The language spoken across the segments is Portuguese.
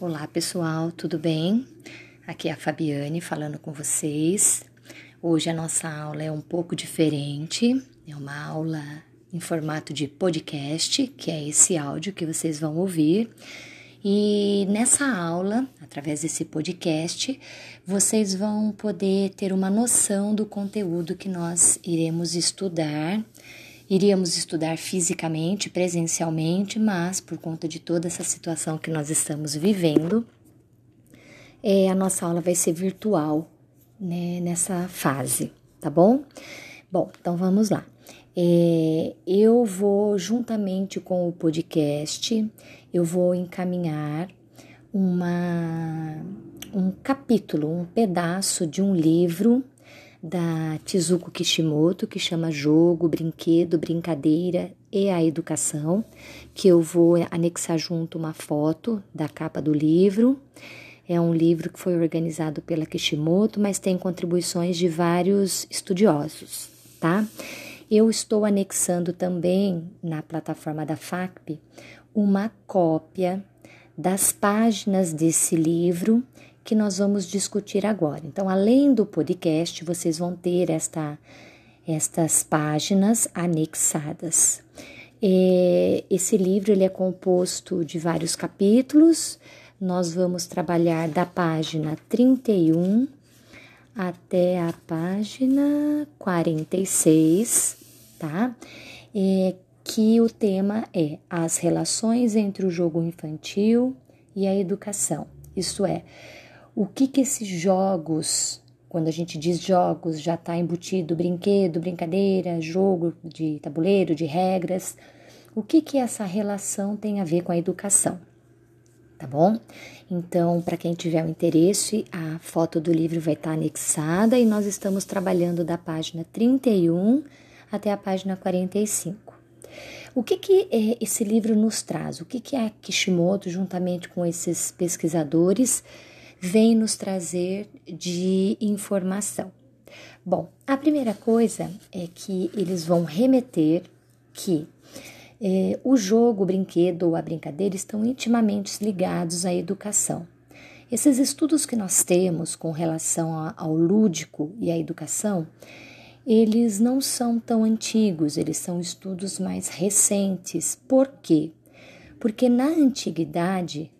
Olá pessoal, tudo bem? Aqui é a Fabiane falando com vocês. Hoje a nossa aula é um pouco diferente, é uma aula em formato de podcast, que é esse áudio que vocês vão ouvir. E nessa aula, através desse podcast, vocês vão poder ter uma noção do conteúdo que nós iremos estudar Iríamos estudar fisicamente, presencialmente, mas por conta de toda essa situação que nós estamos vivendo, é, a nossa aula vai ser virtual né, nessa fase, tá bom? Bom, então vamos lá. É, eu vou, juntamente com o podcast, eu vou encaminhar uma, um capítulo, um pedaço de um livro da Tizuko Kishimoto, que chama Jogo, Brinquedo, Brincadeira e a Educação, que eu vou anexar junto uma foto da capa do livro. É um livro que foi organizado pela Kishimoto, mas tem contribuições de vários estudiosos, tá? Eu estou anexando também na plataforma da FACP uma cópia das páginas desse livro que nós vamos discutir agora. Então, além do podcast, vocês vão ter esta, estas páginas anexadas. E esse livro ele é composto de vários capítulos. Nós vamos trabalhar da página 31 até a página 46, tá? E que o tema é as relações entre o jogo infantil e a educação. Isso é, o que que esses jogos, quando a gente diz jogos, já está embutido brinquedo, brincadeira, jogo de tabuleiro, de regras, o que que essa relação tem a ver com a educação? Tá bom? Então, para quem tiver o interesse, a foto do livro vai estar tá anexada e nós estamos trabalhando da página 31 até a página 45. O que, que é, esse livro nos traz? O que, que a Kishimoto, juntamente com esses pesquisadores, vem nos trazer de informação? Bom, a primeira coisa é que eles vão remeter que eh, o jogo, o brinquedo ou a brincadeira estão intimamente ligados à educação. Esses estudos que nós temos com relação a, ao lúdico e à educação, eles não são tão antigos, eles são estudos mais recentes. Por quê? Porque na antiguidade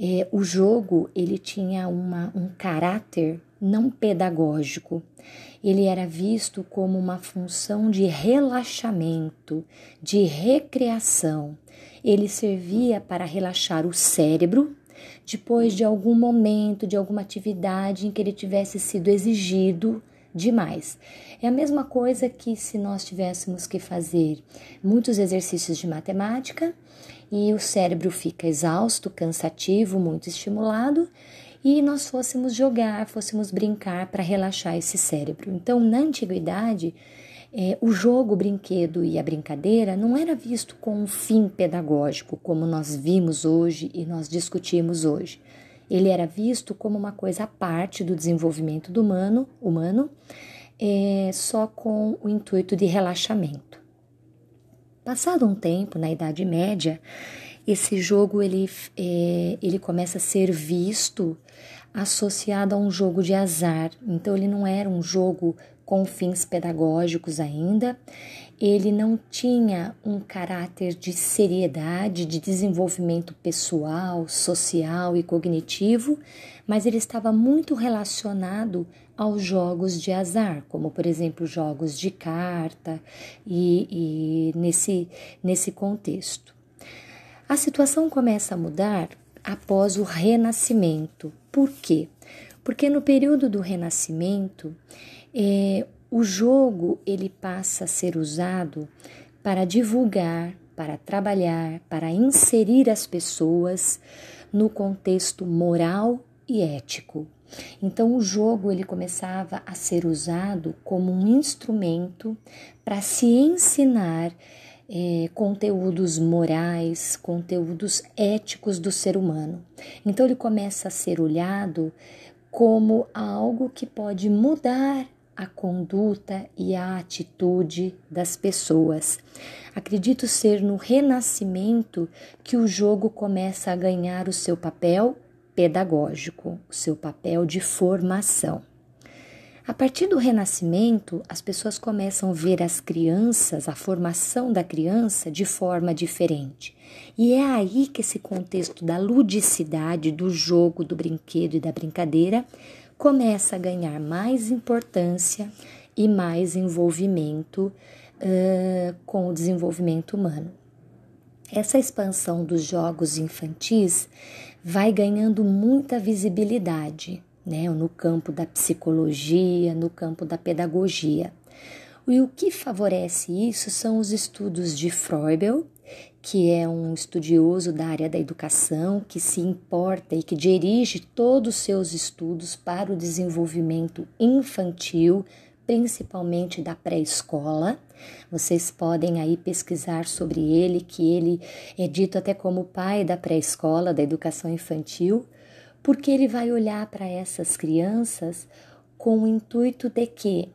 é, o jogo ele tinha uma, um caráter não pedagógico. Ele era visto como uma função de relaxamento, de recreação. Ele servia para relaxar o cérebro depois de algum momento, de alguma atividade em que ele tivesse sido exigido demais. É a mesma coisa que se nós tivéssemos que fazer muitos exercícios de matemática e o cérebro fica exausto, cansativo, muito estimulado, e nós fôssemos jogar, fôssemos brincar para relaxar esse cérebro. Então, na antiguidade, é, o jogo, o brinquedo e a brincadeira não era visto com um fim pedagógico, como nós vimos hoje e nós discutimos hoje. Ele era visto como uma coisa à parte do desenvolvimento do humano, humano é, só com o intuito de relaxamento. Passado um tempo, na Idade Média, esse jogo ele, é, ele começa a ser visto associado a um jogo de azar. Então ele não era um jogo com fins pedagógicos ainda. Ele não tinha um caráter de seriedade, de desenvolvimento pessoal, social e cognitivo, mas ele estava muito relacionado aos jogos de azar, como por exemplo jogos de carta e, e nesse, nesse contexto. A situação começa a mudar após o Renascimento. Por quê? Porque no período do Renascimento, é, o jogo ele passa a ser usado para divulgar, para trabalhar, para inserir as pessoas no contexto moral e ético. Então o jogo ele começava a ser usado como um instrumento para se ensinar é, conteúdos morais, conteúdos éticos do ser humano. Então ele começa a ser olhado como algo que pode mudar a conduta e a atitude das pessoas. Acredito ser no renascimento que o jogo começa a ganhar o seu papel pedagógico, o seu papel de formação. A partir do Renascimento, as pessoas começam a ver as crianças, a formação da criança, de forma diferente. E é aí que esse contexto da ludicidade, do jogo, do brinquedo e da brincadeira começa a ganhar mais importância e mais envolvimento uh, com o desenvolvimento humano. Essa expansão dos jogos infantis vai ganhando muita visibilidade né, no campo da psicologia, no campo da pedagogia. E o que favorece isso são os estudos de Freubel, que é um estudioso da área da educação, que se importa e que dirige todos os seus estudos para o desenvolvimento infantil, principalmente da pré-escola. Vocês podem aí pesquisar sobre ele, que ele é dito até como pai da pré-escola, da educação infantil, porque ele vai olhar para essas crianças com o intuito de que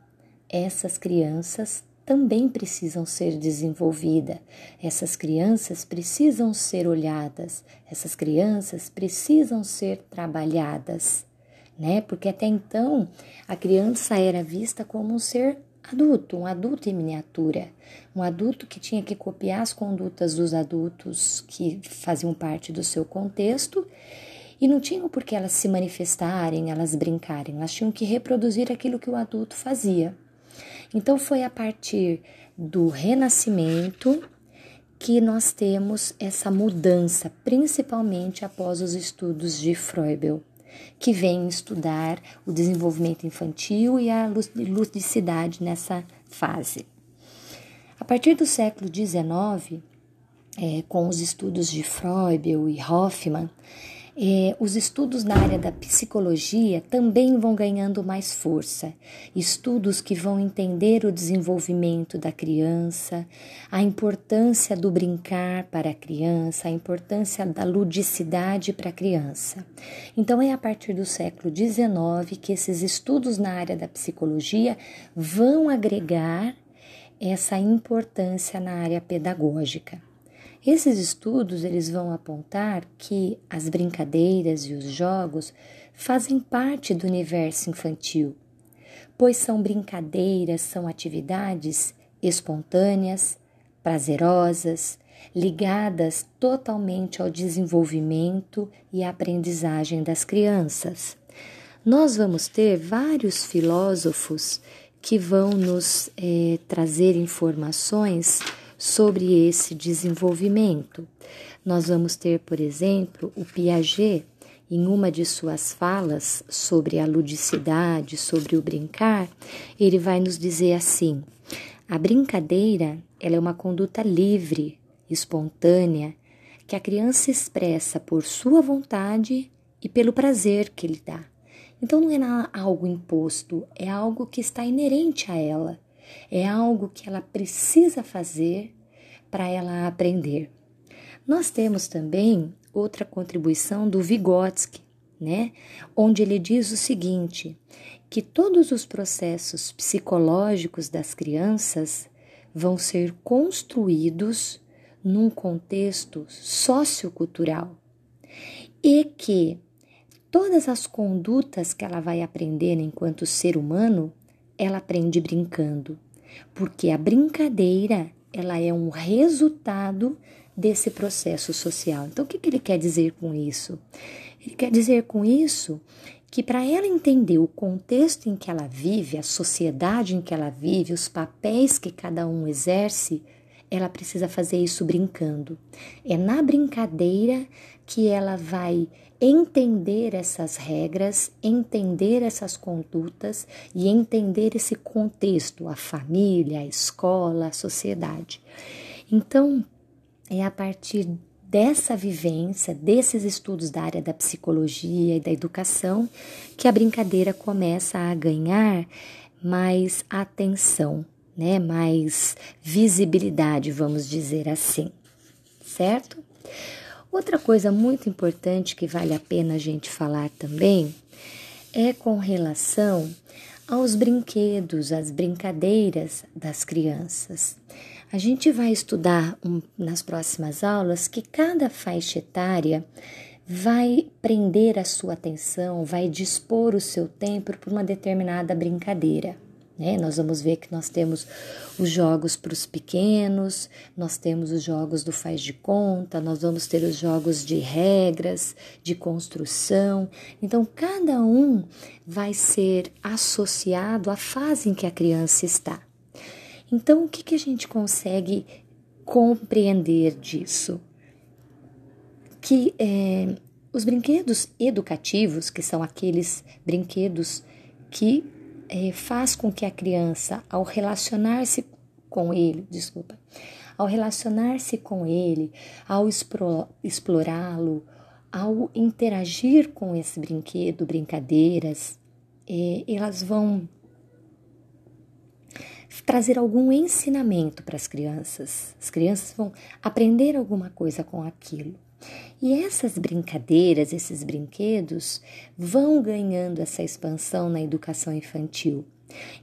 essas crianças também precisam ser desenvolvidas, essas crianças precisam ser olhadas, essas crianças precisam ser trabalhadas, né? Porque até então a criança era vista como um ser adulto, um adulto em miniatura, um adulto que tinha que copiar as condutas dos adultos que faziam parte do seu contexto e não tinham por que elas se manifestarem, elas brincarem, elas tinham que reproduzir aquilo que o adulto fazia. Então foi a partir do renascimento que nós temos essa mudança, principalmente após os estudos de Freubel, que vem estudar o desenvolvimento infantil e a ludicidade nessa fase. A partir do século XIX, é, com os estudos de Freubel e Hoffmann, é, os estudos na área da psicologia também vão ganhando mais força. Estudos que vão entender o desenvolvimento da criança, a importância do brincar para a criança, a importância da ludicidade para a criança. Então, é a partir do século XIX que esses estudos na área da psicologia vão agregar essa importância na área pedagógica. Esses estudos eles vão apontar que as brincadeiras e os jogos fazem parte do universo infantil, pois são brincadeiras, são atividades espontâneas, prazerosas, ligadas totalmente ao desenvolvimento e aprendizagem das crianças. Nós vamos ter vários filósofos que vão nos eh, trazer informações sobre esse desenvolvimento. Nós vamos ter, por exemplo, o Piaget em uma de suas falas sobre a ludicidade, sobre o brincar, ele vai nos dizer assim: a brincadeira ela é uma conduta livre, espontânea, que a criança expressa por sua vontade e pelo prazer que lhe dá. Então não é algo imposto, é algo que está inerente a ela. É algo que ela precisa fazer para ela aprender. Nós temos também outra contribuição do Vygotsky, né? Onde ele diz o seguinte: que todos os processos psicológicos das crianças vão ser construídos num contexto sociocultural e que todas as condutas que ela vai aprender enquanto ser humano ela aprende brincando, porque a brincadeira ela é um resultado desse processo social. Então, o que, que ele quer dizer com isso? Ele quer dizer com isso que para ela entender o contexto em que ela vive, a sociedade em que ela vive, os papéis que cada um exerce, ela precisa fazer isso brincando. É na brincadeira que ela vai entender essas regras, entender essas condutas e entender esse contexto, a família, a escola, a sociedade. Então, é a partir dessa vivência, desses estudos da área da psicologia e da educação, que a brincadeira começa a ganhar mais atenção, né? Mais visibilidade, vamos dizer assim. Certo? Outra coisa muito importante que vale a pena a gente falar também é com relação aos brinquedos, às brincadeiras das crianças. A gente vai estudar um, nas próximas aulas que cada faixa etária vai prender a sua atenção, vai dispor o seu tempo para uma determinada brincadeira. Né? Nós vamos ver que nós temos os jogos para os pequenos, nós temos os jogos do faz de conta, nós vamos ter os jogos de regras, de construção. Então, cada um vai ser associado à fase em que a criança está. Então, o que, que a gente consegue compreender disso? Que é, os brinquedos educativos, que são aqueles brinquedos que é, faz com que a criança, ao relacionar-se com ele, desculpa, ao relacionar-se com ele, ao explorá-lo, ao interagir com esse brinquedo, brincadeiras, é, elas vão trazer algum ensinamento para as crianças. As crianças vão aprender alguma coisa com aquilo. E essas brincadeiras, esses brinquedos, vão ganhando essa expansão na educação infantil.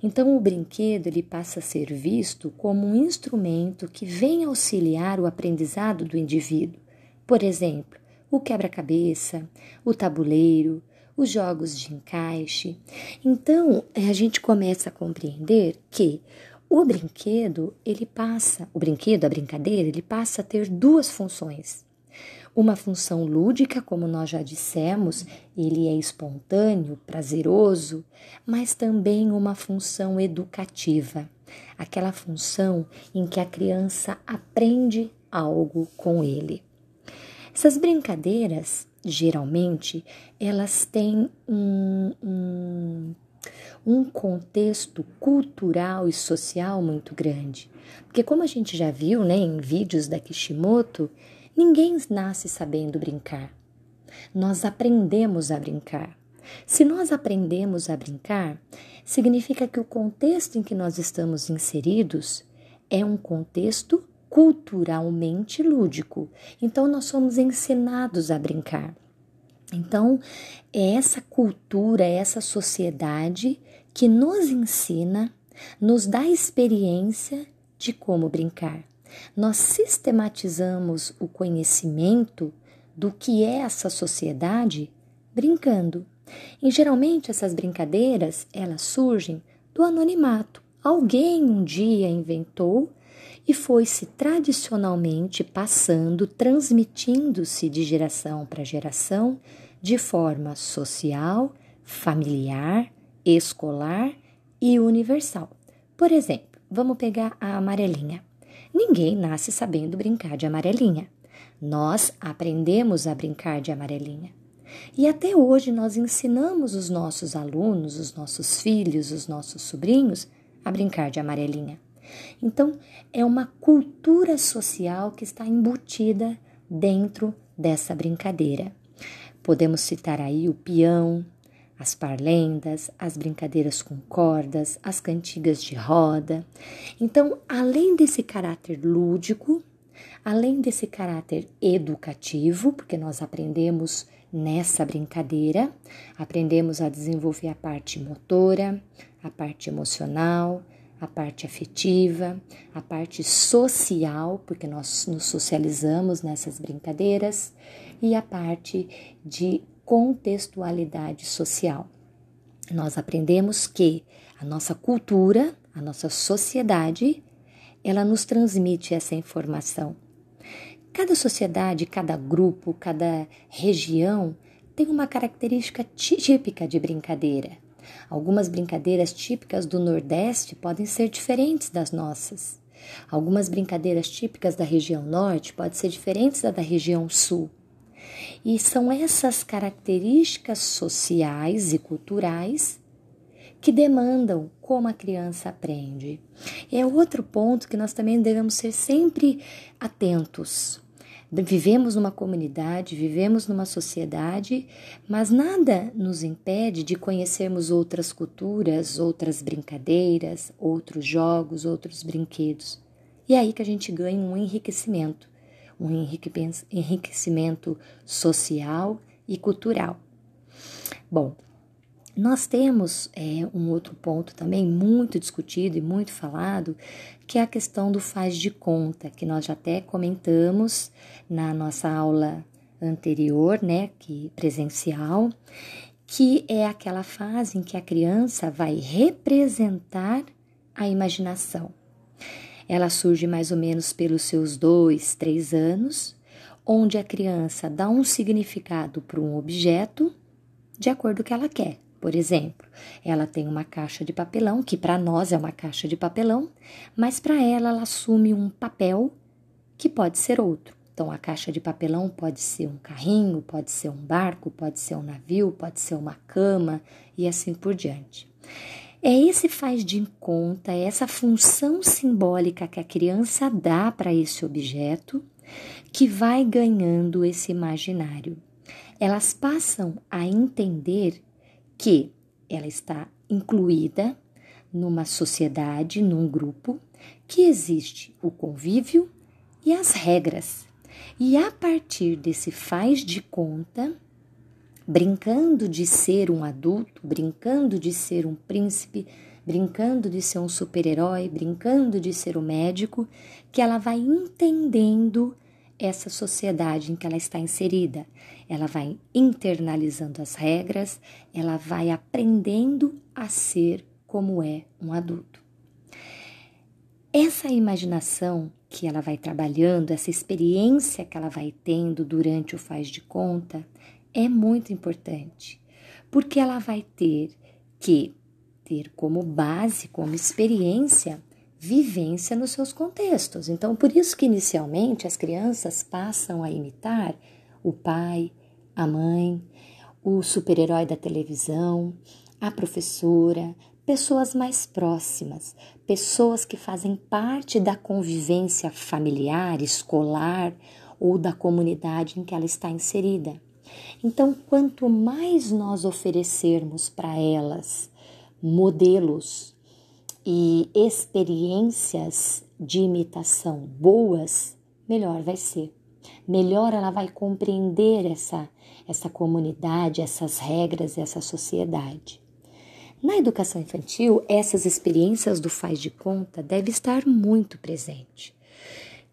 Então, o brinquedo ele passa a ser visto como um instrumento que vem auxiliar o aprendizado do indivíduo. Por exemplo, o quebra-cabeça, o tabuleiro, os jogos de encaixe. Então, a gente começa a compreender que o brinquedo, ele passa, o brinquedo, a brincadeira, ele passa a ter duas funções. Uma função lúdica, como nós já dissemos, ele é espontâneo, prazeroso, mas também uma função educativa, aquela função em que a criança aprende algo com ele. Essas brincadeiras, geralmente, elas têm um, um, um contexto cultural e social muito grande. Porque, como a gente já viu né, em vídeos da Kishimoto, Ninguém nasce sabendo brincar. Nós aprendemos a brincar. Se nós aprendemos a brincar, significa que o contexto em que nós estamos inseridos é um contexto culturalmente lúdico. Então, nós somos ensinados a brincar. Então, é essa cultura, é essa sociedade que nos ensina, nos dá experiência de como brincar. Nós sistematizamos o conhecimento do que é essa sociedade brincando. E geralmente essas brincadeiras, elas surgem do anonimato. Alguém um dia inventou e foi-se tradicionalmente passando, transmitindo-se de geração para geração de forma social, familiar, escolar e universal. Por exemplo, vamos pegar a amarelinha. Ninguém nasce sabendo brincar de amarelinha. Nós aprendemos a brincar de amarelinha. E até hoje nós ensinamos os nossos alunos, os nossos filhos, os nossos sobrinhos a brincar de amarelinha. Então, é uma cultura social que está embutida dentro dessa brincadeira. Podemos citar aí o peão, as parlendas, as brincadeiras com cordas, as cantigas de roda. Então, além desse caráter lúdico, além desse caráter educativo, porque nós aprendemos nessa brincadeira, aprendemos a desenvolver a parte motora, a parte emocional, a parte afetiva, a parte social, porque nós nos socializamos nessas brincadeiras, e a parte de contextualidade social. Nós aprendemos que a nossa cultura, a nossa sociedade, ela nos transmite essa informação. Cada sociedade, cada grupo, cada região tem uma característica típica de brincadeira. Algumas brincadeiras típicas do Nordeste podem ser diferentes das nossas. Algumas brincadeiras típicas da região Norte podem ser diferentes da da região Sul. E são essas características sociais e culturais que demandam como a criança aprende. É outro ponto que nós também devemos ser sempre atentos. Vivemos numa comunidade, vivemos numa sociedade, mas nada nos impede de conhecermos outras culturas, outras brincadeiras, outros jogos, outros brinquedos. E é aí que a gente ganha um enriquecimento um enriquecimento social e cultural. Bom, nós temos é, um outro ponto também muito discutido e muito falado, que é a questão do faz de conta, que nós já até comentamos na nossa aula anterior, né, que presencial, que é aquela fase em que a criança vai representar a imaginação. Ela surge mais ou menos pelos seus dois, três anos, onde a criança dá um significado para um objeto de acordo com o que ela quer. Por exemplo, ela tem uma caixa de papelão, que para nós é uma caixa de papelão, mas para ela ela assume um papel que pode ser outro. Então, a caixa de papelão pode ser um carrinho, pode ser um barco, pode ser um navio, pode ser uma cama e assim por diante. É esse faz de conta, é essa função simbólica que a criança dá para esse objeto que vai ganhando esse imaginário. Elas passam a entender que ela está incluída numa sociedade, num grupo, que existe o convívio e as regras. E a partir desse faz de conta, brincando de ser um adulto, brincando de ser um príncipe, brincando de ser um super-herói, brincando de ser o um médico, que ela vai entendendo essa sociedade em que ela está inserida. Ela vai internalizando as regras, ela vai aprendendo a ser como é um adulto. Essa imaginação que ela vai trabalhando, essa experiência que ela vai tendo durante o faz de conta, é muito importante, porque ela vai ter que ter como base, como experiência, vivência nos seus contextos. Então, por isso que inicialmente as crianças passam a imitar o pai, a mãe, o super-herói da televisão, a professora, pessoas mais próximas, pessoas que fazem parte da convivência familiar, escolar ou da comunidade em que ela está inserida. Então, quanto mais nós oferecermos para elas modelos e experiências de imitação boas, melhor vai ser. Melhor ela vai compreender essa, essa comunidade, essas regras, essa sociedade. Na educação infantil, essas experiências do faz de conta devem estar muito presente.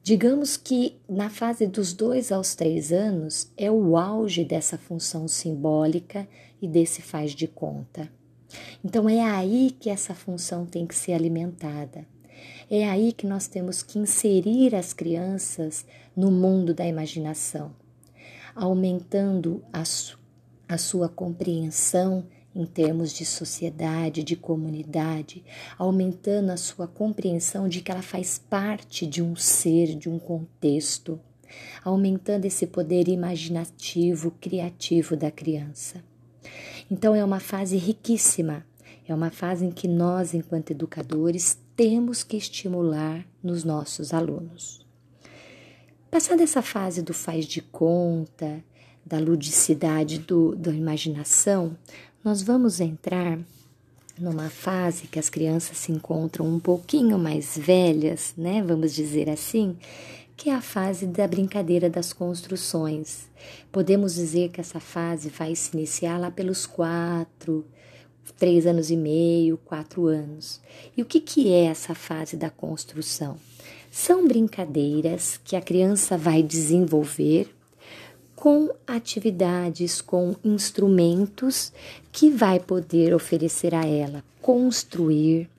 Digamos que na fase dos dois aos três anos é o auge dessa função simbólica e desse faz de conta. Então é aí que essa função tem que ser alimentada. É aí que nós temos que inserir as crianças no mundo da imaginação, aumentando a, su a sua compreensão em termos de sociedade, de comunidade, aumentando a sua compreensão de que ela faz parte de um ser, de um contexto, aumentando esse poder imaginativo, criativo da criança. Então é uma fase riquíssima, é uma fase em que nós, enquanto educadores, temos que estimular nos nossos alunos. Passada essa fase do faz de conta, da ludicidade, do, da imaginação, nós vamos entrar numa fase que as crianças se encontram um pouquinho mais velhas, né? Vamos dizer assim, que é a fase da brincadeira das construções. Podemos dizer que essa fase vai se iniciar lá pelos quatro, três anos e meio, quatro anos. E o que, que é essa fase da construção? São brincadeiras que a criança vai desenvolver com atividades, com instrumentos que vai poder oferecer a ela construir,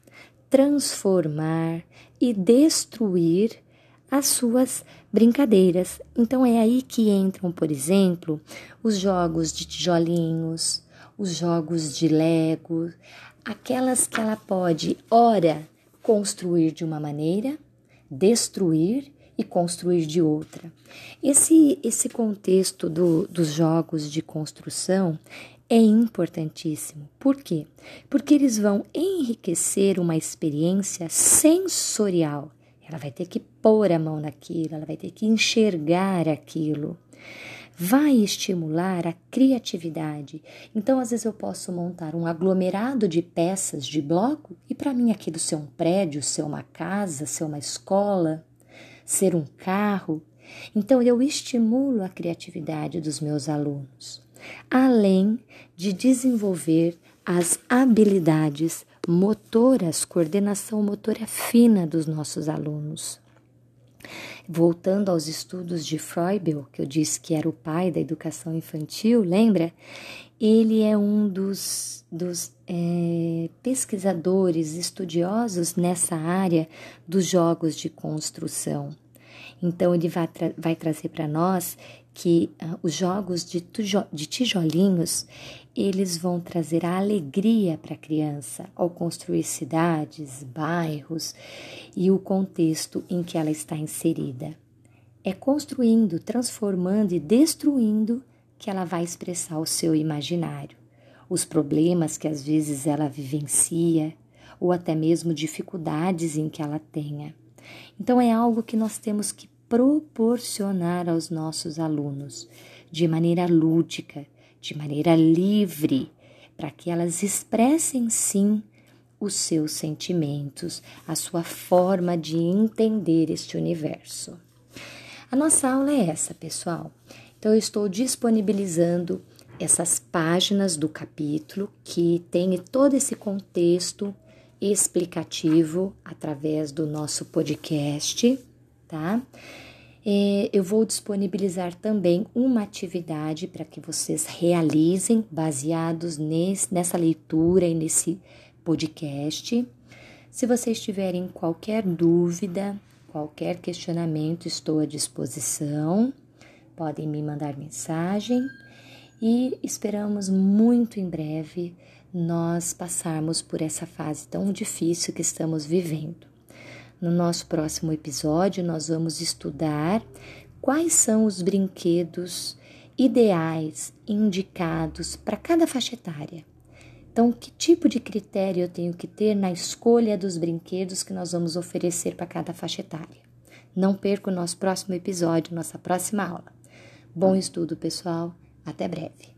transformar e destruir as suas brincadeiras. Então é aí que entram, por exemplo, os jogos de tijolinhos, os jogos de Lego, aquelas que ela pode, ora, construir de uma maneira, destruir e construir de outra. Esse, esse contexto do, dos jogos de construção é importantíssimo. Por quê? Porque eles vão enriquecer uma experiência sensorial. Ela vai ter que pôr a mão naquilo, ela vai ter que enxergar aquilo. Vai estimular a criatividade. Então, às vezes, eu posso montar um aglomerado de peças de bloco e, para mim, aquilo ser um prédio, ser uma casa, ser uma escola, ser um carro. Então, eu estimulo a criatividade dos meus alunos, além de desenvolver as habilidades motoras, coordenação motora fina dos nossos alunos. Voltando aos estudos de Freubel, que eu disse que era o pai da educação infantil, lembra? Ele é um dos, dos é, pesquisadores estudiosos nessa área dos jogos de construção. Então, ele vai, tra vai trazer para nós que uh, os jogos de, de tijolinhos eles vão trazer a alegria para a criança ao construir cidades, bairros e o contexto em que ela está inserida. É construindo, transformando e destruindo que ela vai expressar o seu imaginário, os problemas que às vezes ela vivencia ou até mesmo dificuldades em que ela tenha. Então é algo que nós temos que proporcionar aos nossos alunos de maneira lúdica, de maneira livre, para que elas expressem sim os seus sentimentos, a sua forma de entender este universo. A nossa aula é essa, pessoal. Então, eu estou disponibilizando essas páginas do capítulo que tem todo esse contexto explicativo através do nosso podcast, tá? É, eu vou disponibilizar também uma atividade para que vocês realizem baseados nesse, nessa leitura e nesse podcast. Se vocês tiverem qualquer dúvida, qualquer questionamento, estou à disposição. Podem me mandar mensagem e esperamos muito em breve nós passarmos por essa fase tão difícil que estamos vivendo. No nosso próximo episódio, nós vamos estudar quais são os brinquedos ideais indicados para cada faixa etária. Então, que tipo de critério eu tenho que ter na escolha dos brinquedos que nós vamos oferecer para cada faixa etária? Não perca o nosso próximo episódio, nossa próxima aula. Bom estudo, pessoal. Até breve.